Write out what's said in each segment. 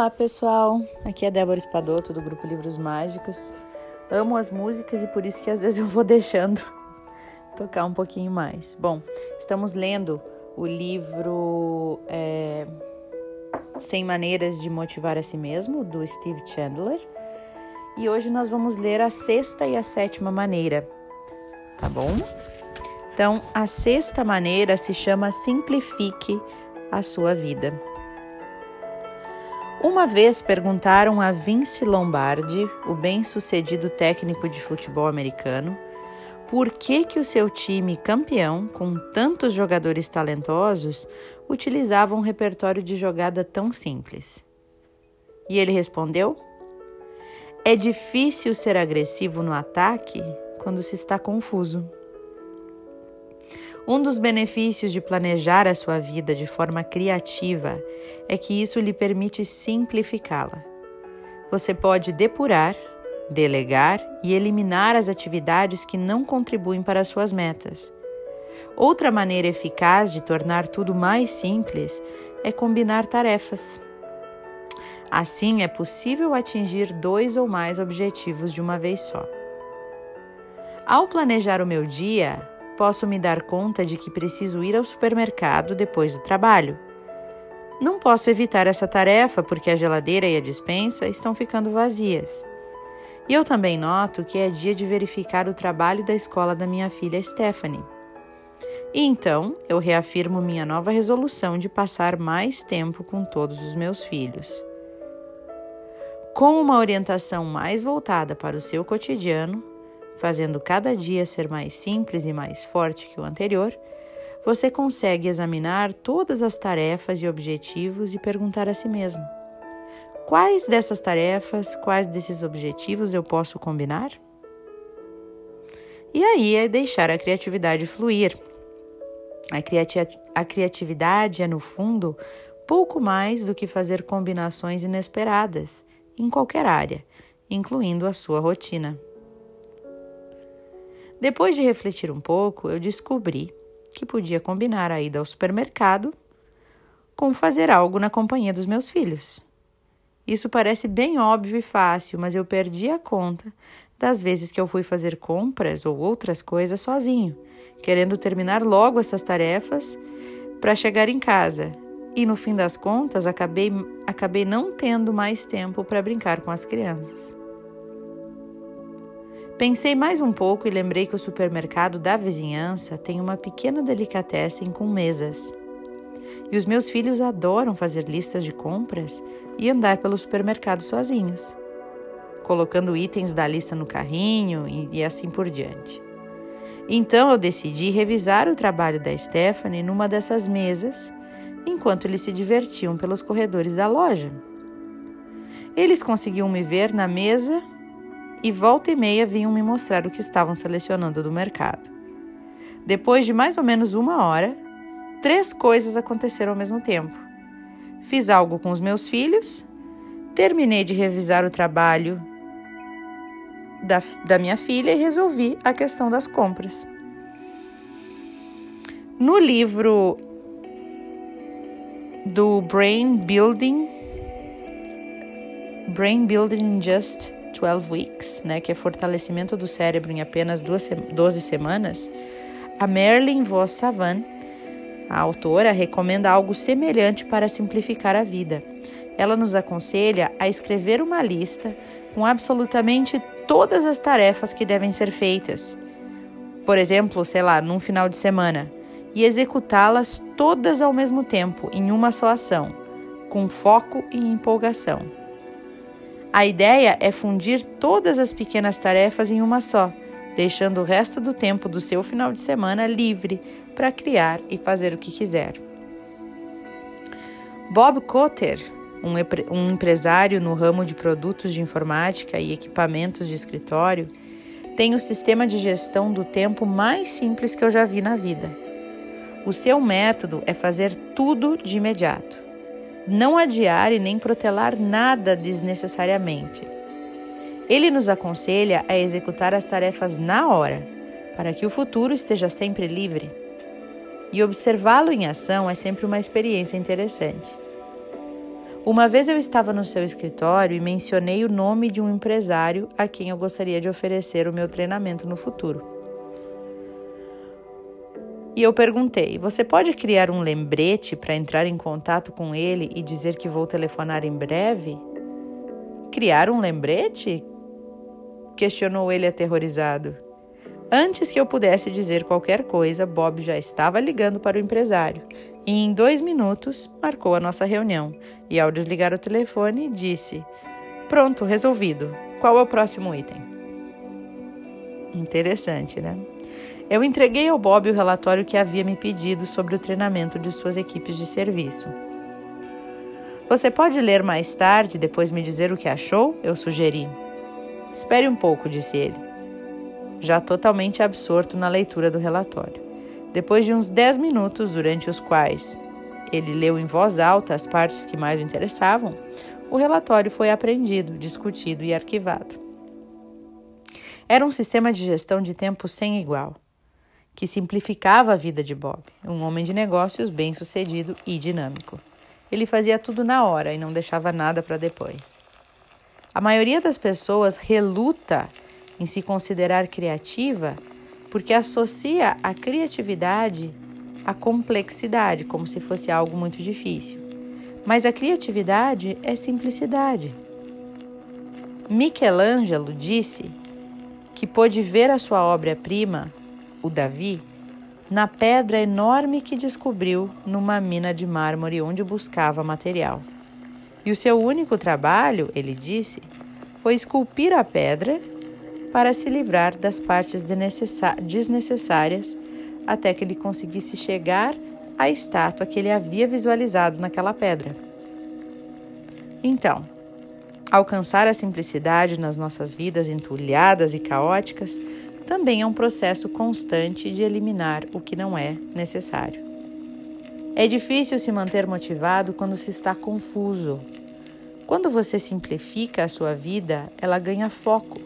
Olá pessoal, aqui é Débora Espadoto do grupo Livros Mágicos. Amo as músicas e por isso que às vezes eu vou deixando tocar um pouquinho mais. Bom, estamos lendo o livro é, 100 Maneiras de Motivar a Si Mesmo, do Steve Chandler. E hoje nós vamos ler a sexta e a sétima maneira, tá bom? Então, a sexta maneira se chama Simplifique a Sua Vida. Uma vez perguntaram a Vince Lombardi, o bem-sucedido técnico de futebol americano, por que que o seu time campeão, com tantos jogadores talentosos, utilizava um repertório de jogada tão simples. E ele respondeu: É difícil ser agressivo no ataque quando se está confuso. Um dos benefícios de planejar a sua vida de forma criativa é que isso lhe permite simplificá-la. Você pode depurar, delegar e eliminar as atividades que não contribuem para as suas metas. Outra maneira eficaz de tornar tudo mais simples é combinar tarefas. Assim, é possível atingir dois ou mais objetivos de uma vez só. Ao planejar o meu dia, posso me dar conta de que preciso ir ao supermercado depois do trabalho. Não posso evitar essa tarefa porque a geladeira e a dispensa estão ficando vazias. E eu também noto que é dia de verificar o trabalho da escola da minha filha Stephanie. E então eu reafirmo minha nova resolução de passar mais tempo com todos os meus filhos. Com uma orientação mais voltada para o seu cotidiano, fazendo cada dia ser mais simples e mais forte que o anterior, você consegue examinar todas as tarefas e objetivos e perguntar a si mesmo: quais dessas tarefas, quais desses objetivos eu posso combinar? E aí é deixar a criatividade fluir. A, criati a criatividade é, no fundo, pouco mais do que fazer combinações inesperadas em qualquer área, incluindo a sua rotina. Depois de refletir um pouco, eu descobri que podia combinar a ida ao supermercado com fazer algo na companhia dos meus filhos. Isso parece bem óbvio e fácil, mas eu perdi a conta das vezes que eu fui fazer compras ou outras coisas sozinho, querendo terminar logo essas tarefas para chegar em casa. E no fim das contas, acabei, acabei não tendo mais tempo para brincar com as crianças. Pensei mais um pouco e lembrei que o supermercado da vizinhança tem uma pequena delicatessen com mesas. E os meus filhos adoram fazer listas de compras e andar pelo supermercado sozinhos, colocando itens da lista no carrinho e, e assim por diante. Então eu decidi revisar o trabalho da Stephanie numa dessas mesas, enquanto eles se divertiam pelos corredores da loja. Eles conseguiam me ver na mesa e volta e meia vinham me mostrar o que estavam selecionando do mercado. Depois de mais ou menos uma hora, três coisas aconteceram ao mesmo tempo. Fiz algo com os meus filhos, terminei de revisar o trabalho da, da minha filha e resolvi a questão das compras. No livro do Brain Building, Brain Building Just 12 Weeks, né, que é fortalecimento do cérebro em apenas duas, 12 semanas, a Merlin Voss Savan, a autora, recomenda algo semelhante para simplificar a vida. Ela nos aconselha a escrever uma lista com absolutamente todas as tarefas que devem ser feitas. Por exemplo, sei lá, num final de semana, e executá-las todas ao mesmo tempo, em uma só ação, com foco e empolgação. A ideia é fundir todas as pequenas tarefas em uma só, deixando o resto do tempo do seu final de semana livre para criar e fazer o que quiser. Bob Cotter, um, um empresário no ramo de produtos de informática e equipamentos de escritório, tem o sistema de gestão do tempo mais simples que eu já vi na vida. O seu método é fazer tudo de imediato não adiar e nem protelar nada desnecessariamente. Ele nos aconselha a executar as tarefas na hora, para que o futuro esteja sempre livre. E observá-lo em ação é sempre uma experiência interessante. Uma vez eu estava no seu escritório e mencionei o nome de um empresário a quem eu gostaria de oferecer o meu treinamento no futuro. E eu perguntei: Você pode criar um lembrete para entrar em contato com ele e dizer que vou telefonar em breve? Criar um lembrete? Questionou ele aterrorizado. Antes que eu pudesse dizer qualquer coisa, Bob já estava ligando para o empresário e, em dois minutos, marcou a nossa reunião. E, ao desligar o telefone, disse: Pronto, resolvido. Qual é o próximo item? Interessante, né? Eu entreguei ao Bob o relatório que havia me pedido sobre o treinamento de suas equipes de serviço. Você pode ler mais tarde e depois me dizer o que achou? Eu sugeri. Espere um pouco, disse ele já totalmente absorto na leitura do relatório. Depois de uns dez minutos, durante os quais ele leu em voz alta as partes que mais o interessavam, o relatório foi aprendido, discutido e arquivado. Era um sistema de gestão de tempo sem igual, que simplificava a vida de Bob, um homem de negócios bem-sucedido e dinâmico. Ele fazia tudo na hora e não deixava nada para depois. A maioria das pessoas reluta em se considerar criativa porque associa a criatividade à complexidade, como se fosse algo muito difícil. Mas a criatividade é simplicidade. Michelangelo disse que pôde ver a sua obra-prima, o Davi, na pedra enorme que descobriu numa mina de mármore onde buscava material. E o seu único trabalho, ele disse, foi esculpir a pedra para se livrar das partes desnecessárias até que ele conseguisse chegar à estátua que ele havia visualizado naquela pedra. Então, alcançar a simplicidade nas nossas vidas entulhadas e caóticas também é um processo constante de eliminar o que não é necessário. É difícil se manter motivado quando se está confuso. Quando você simplifica a sua vida, ela ganha foco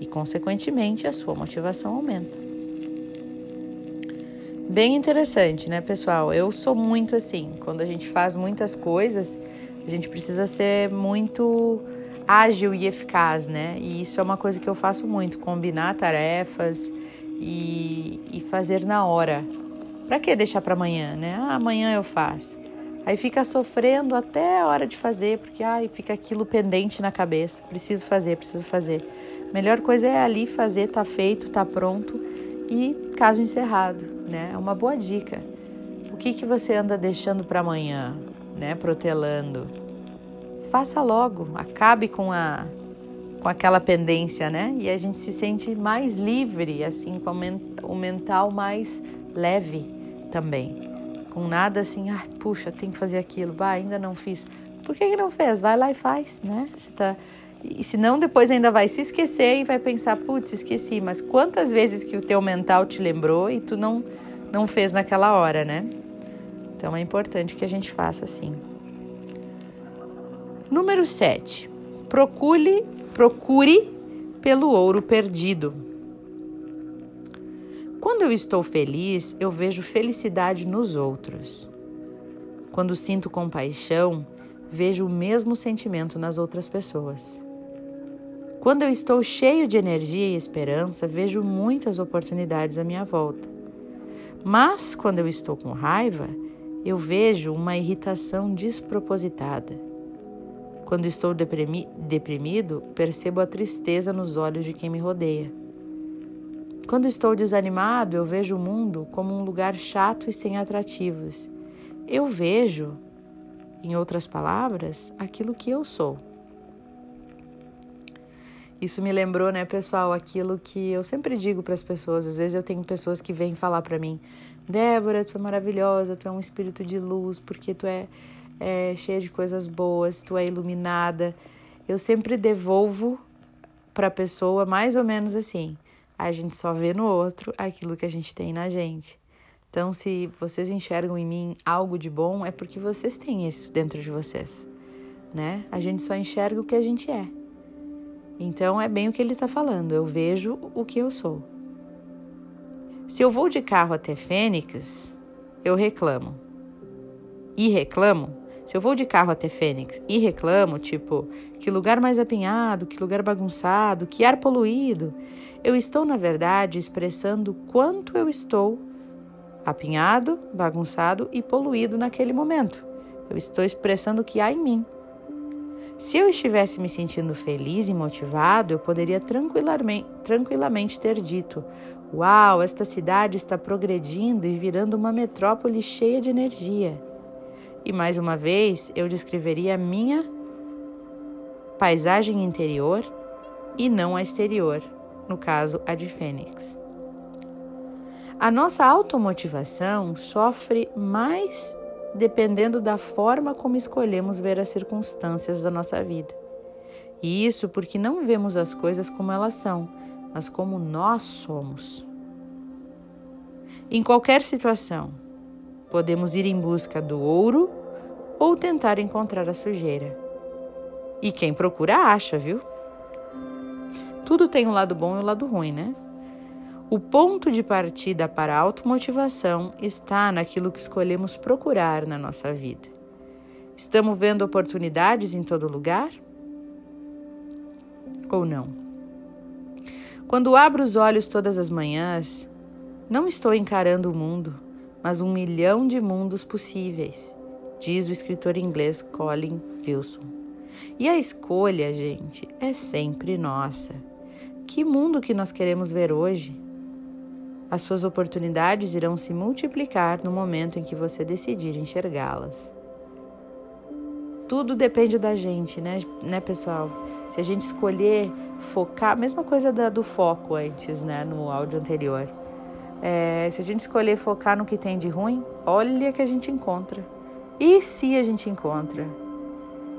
e, consequentemente, a sua motivação aumenta. Bem interessante, né, pessoal? Eu sou muito assim. Quando a gente faz muitas coisas, a gente precisa ser muito ágil e eficaz, né? E isso é uma coisa que eu faço muito: combinar tarefas e, e fazer na hora. Para que deixar para amanhã, né? Ah, amanhã eu faço. Aí fica sofrendo até a hora de fazer, porque ai, fica aquilo pendente na cabeça. Preciso fazer, preciso fazer. Melhor coisa é ali fazer, tá feito, tá pronto e caso encerrado, né? É uma boa dica. O que que você anda deixando para amanhã, né? Protelando. Faça logo, acabe com a com aquela pendência, né? E a gente se sente mais livre, assim, com o mental mais leve também. Com nada assim, ah, puxa, tem que fazer aquilo, bah, ainda não fiz. Por que, que não fez? Vai lá e faz, né? Você tá e senão depois ainda vai se esquecer e vai pensar, putz, esqueci, mas quantas vezes que o teu mental te lembrou e tu não, não fez naquela hora, né? Então é importante que a gente faça assim. Número 7. Procure, procure pelo ouro perdido. Quando eu estou feliz, eu vejo felicidade nos outros. Quando sinto compaixão, vejo o mesmo sentimento nas outras pessoas. Quando eu estou cheio de energia e esperança, vejo muitas oportunidades à minha volta. Mas quando eu estou com raiva, eu vejo uma irritação despropositada. Quando estou deprimi deprimido, percebo a tristeza nos olhos de quem me rodeia. Quando estou desanimado, eu vejo o mundo como um lugar chato e sem atrativos. Eu vejo, em outras palavras, aquilo que eu sou. Isso me lembrou, né, pessoal, aquilo que eu sempre digo para as pessoas. Às vezes eu tenho pessoas que vêm falar para mim: Débora, tu é maravilhosa, tu é um espírito de luz, porque tu é, é cheia de coisas boas, tu é iluminada. Eu sempre devolvo para a pessoa mais ou menos assim: a gente só vê no outro aquilo que a gente tem na gente. Então, se vocês enxergam em mim algo de bom, é porque vocês têm isso dentro de vocês, né? A gente só enxerga o que a gente é. Então é bem o que ele está falando. Eu vejo o que eu sou. Se eu vou de carro até Fênix, eu reclamo. E reclamo Se eu vou de carro até Fênix e reclamo, tipo, que lugar mais apinhado, que lugar bagunçado, que ar poluído, eu estou, na verdade, expressando quanto eu estou apinhado, bagunçado e poluído naquele momento. Eu estou expressando o que há em mim. Se eu estivesse me sentindo feliz e motivado, eu poderia tranquilamente, tranquilamente ter dito: Uau, esta cidade está progredindo e virando uma metrópole cheia de energia. E mais uma vez, eu descreveria a minha paisagem interior e não a exterior, no caso, a de Fênix. A nossa automotivação sofre mais dependendo da forma como escolhemos ver as circunstâncias da nossa vida. E isso porque não vemos as coisas como elas são, mas como nós somos. Em qualquer situação, podemos ir em busca do ouro ou tentar encontrar a sujeira. E quem procura acha, viu? Tudo tem um lado bom e um lado ruim, né? O ponto de partida para a automotivação está naquilo que escolhemos procurar na nossa vida. Estamos vendo oportunidades em todo lugar? Ou não? Quando abro os olhos todas as manhãs, não estou encarando o mundo, mas um milhão de mundos possíveis, diz o escritor inglês Colin Wilson. E a escolha, gente, é sempre nossa. Que mundo que nós queremos ver hoje? As suas oportunidades irão se multiplicar no momento em que você decidir enxergá-las. Tudo depende da gente, né, né, pessoal? Se a gente escolher focar, mesma coisa da, do foco antes, né, no áudio anterior. É, se a gente escolher focar no que tem de ruim, olha que a gente encontra. E se a gente encontra?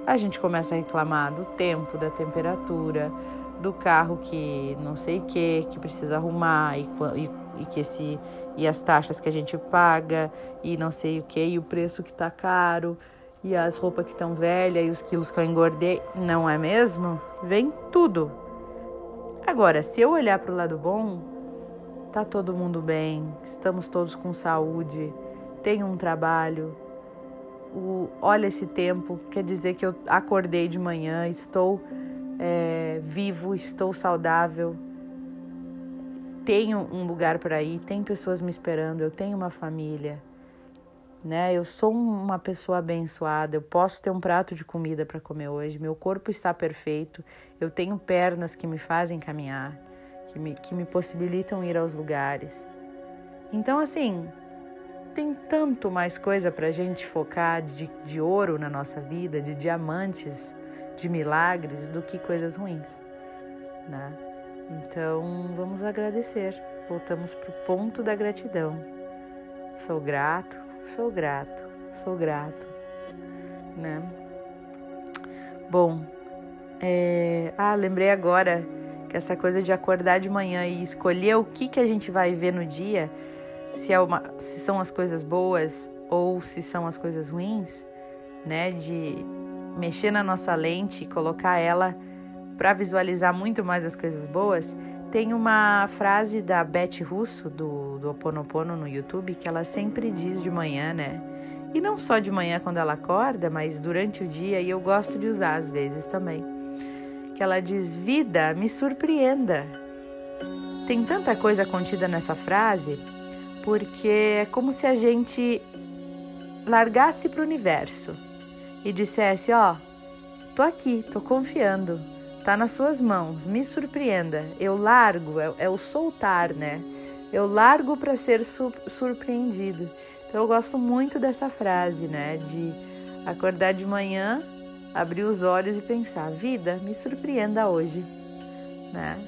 A gente começa a reclamar do tempo, da temperatura, do carro que não sei o que, que precisa arrumar e, e e que esse e as taxas que a gente paga e não sei o que e o preço que tá caro e as roupas que estão velhas e os quilos que eu engordei, não é mesmo? Vem tudo. Agora, se eu olhar para o lado bom, tá todo mundo bem, estamos todos com saúde, tenho um trabalho. O, olha esse tempo, quer dizer que eu acordei de manhã, estou é, vivo, estou saudável, tenho um lugar para ir, tem pessoas me esperando, eu tenho uma família, né? Eu sou uma pessoa abençoada, eu posso ter um prato de comida para comer hoje, meu corpo está perfeito, eu tenho pernas que me fazem caminhar, que me, que me possibilitam ir aos lugares. Então, assim, tem tanto mais coisa para gente focar de, de ouro na nossa vida, de diamantes, de milagres, do que coisas ruins, né? Então, vamos agradecer. Voltamos para o ponto da gratidão. Sou grato, sou grato, sou grato, né? Bom, é... ah, lembrei agora que essa coisa de acordar de manhã e escolher o que que a gente vai ver no dia, se é uma, se são as coisas boas ou se são as coisas ruins, né? De mexer na nossa lente e colocar ela para visualizar muito mais as coisas boas, tem uma frase da Beth Russo, do, do Oponopono no YouTube, que ela sempre diz de manhã, né? E não só de manhã quando ela acorda, mas durante o dia, e eu gosto de usar às vezes também. Que ela diz: Vida, me surpreenda. Tem tanta coisa contida nessa frase, porque é como se a gente largasse para o universo e dissesse: Ó, oh, tô aqui, tô confiando Tá nas suas mãos, me surpreenda. Eu largo, é, é o soltar, né? Eu largo para ser su surpreendido. Então eu gosto muito dessa frase, né? De acordar de manhã, abrir os olhos e pensar: vida, me surpreenda hoje, né?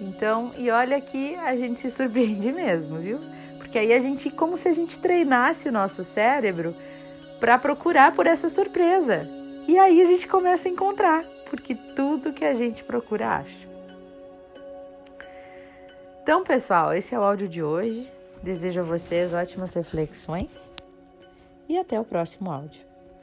Então, e olha que a gente se surpreende mesmo, viu? Porque aí a gente, como se a gente treinasse o nosso cérebro para procurar por essa surpresa. E aí a gente começa a encontrar porque tudo que a gente procura acha. Então, pessoal, esse é o áudio de hoje. Desejo a vocês ótimas reflexões e até o próximo áudio.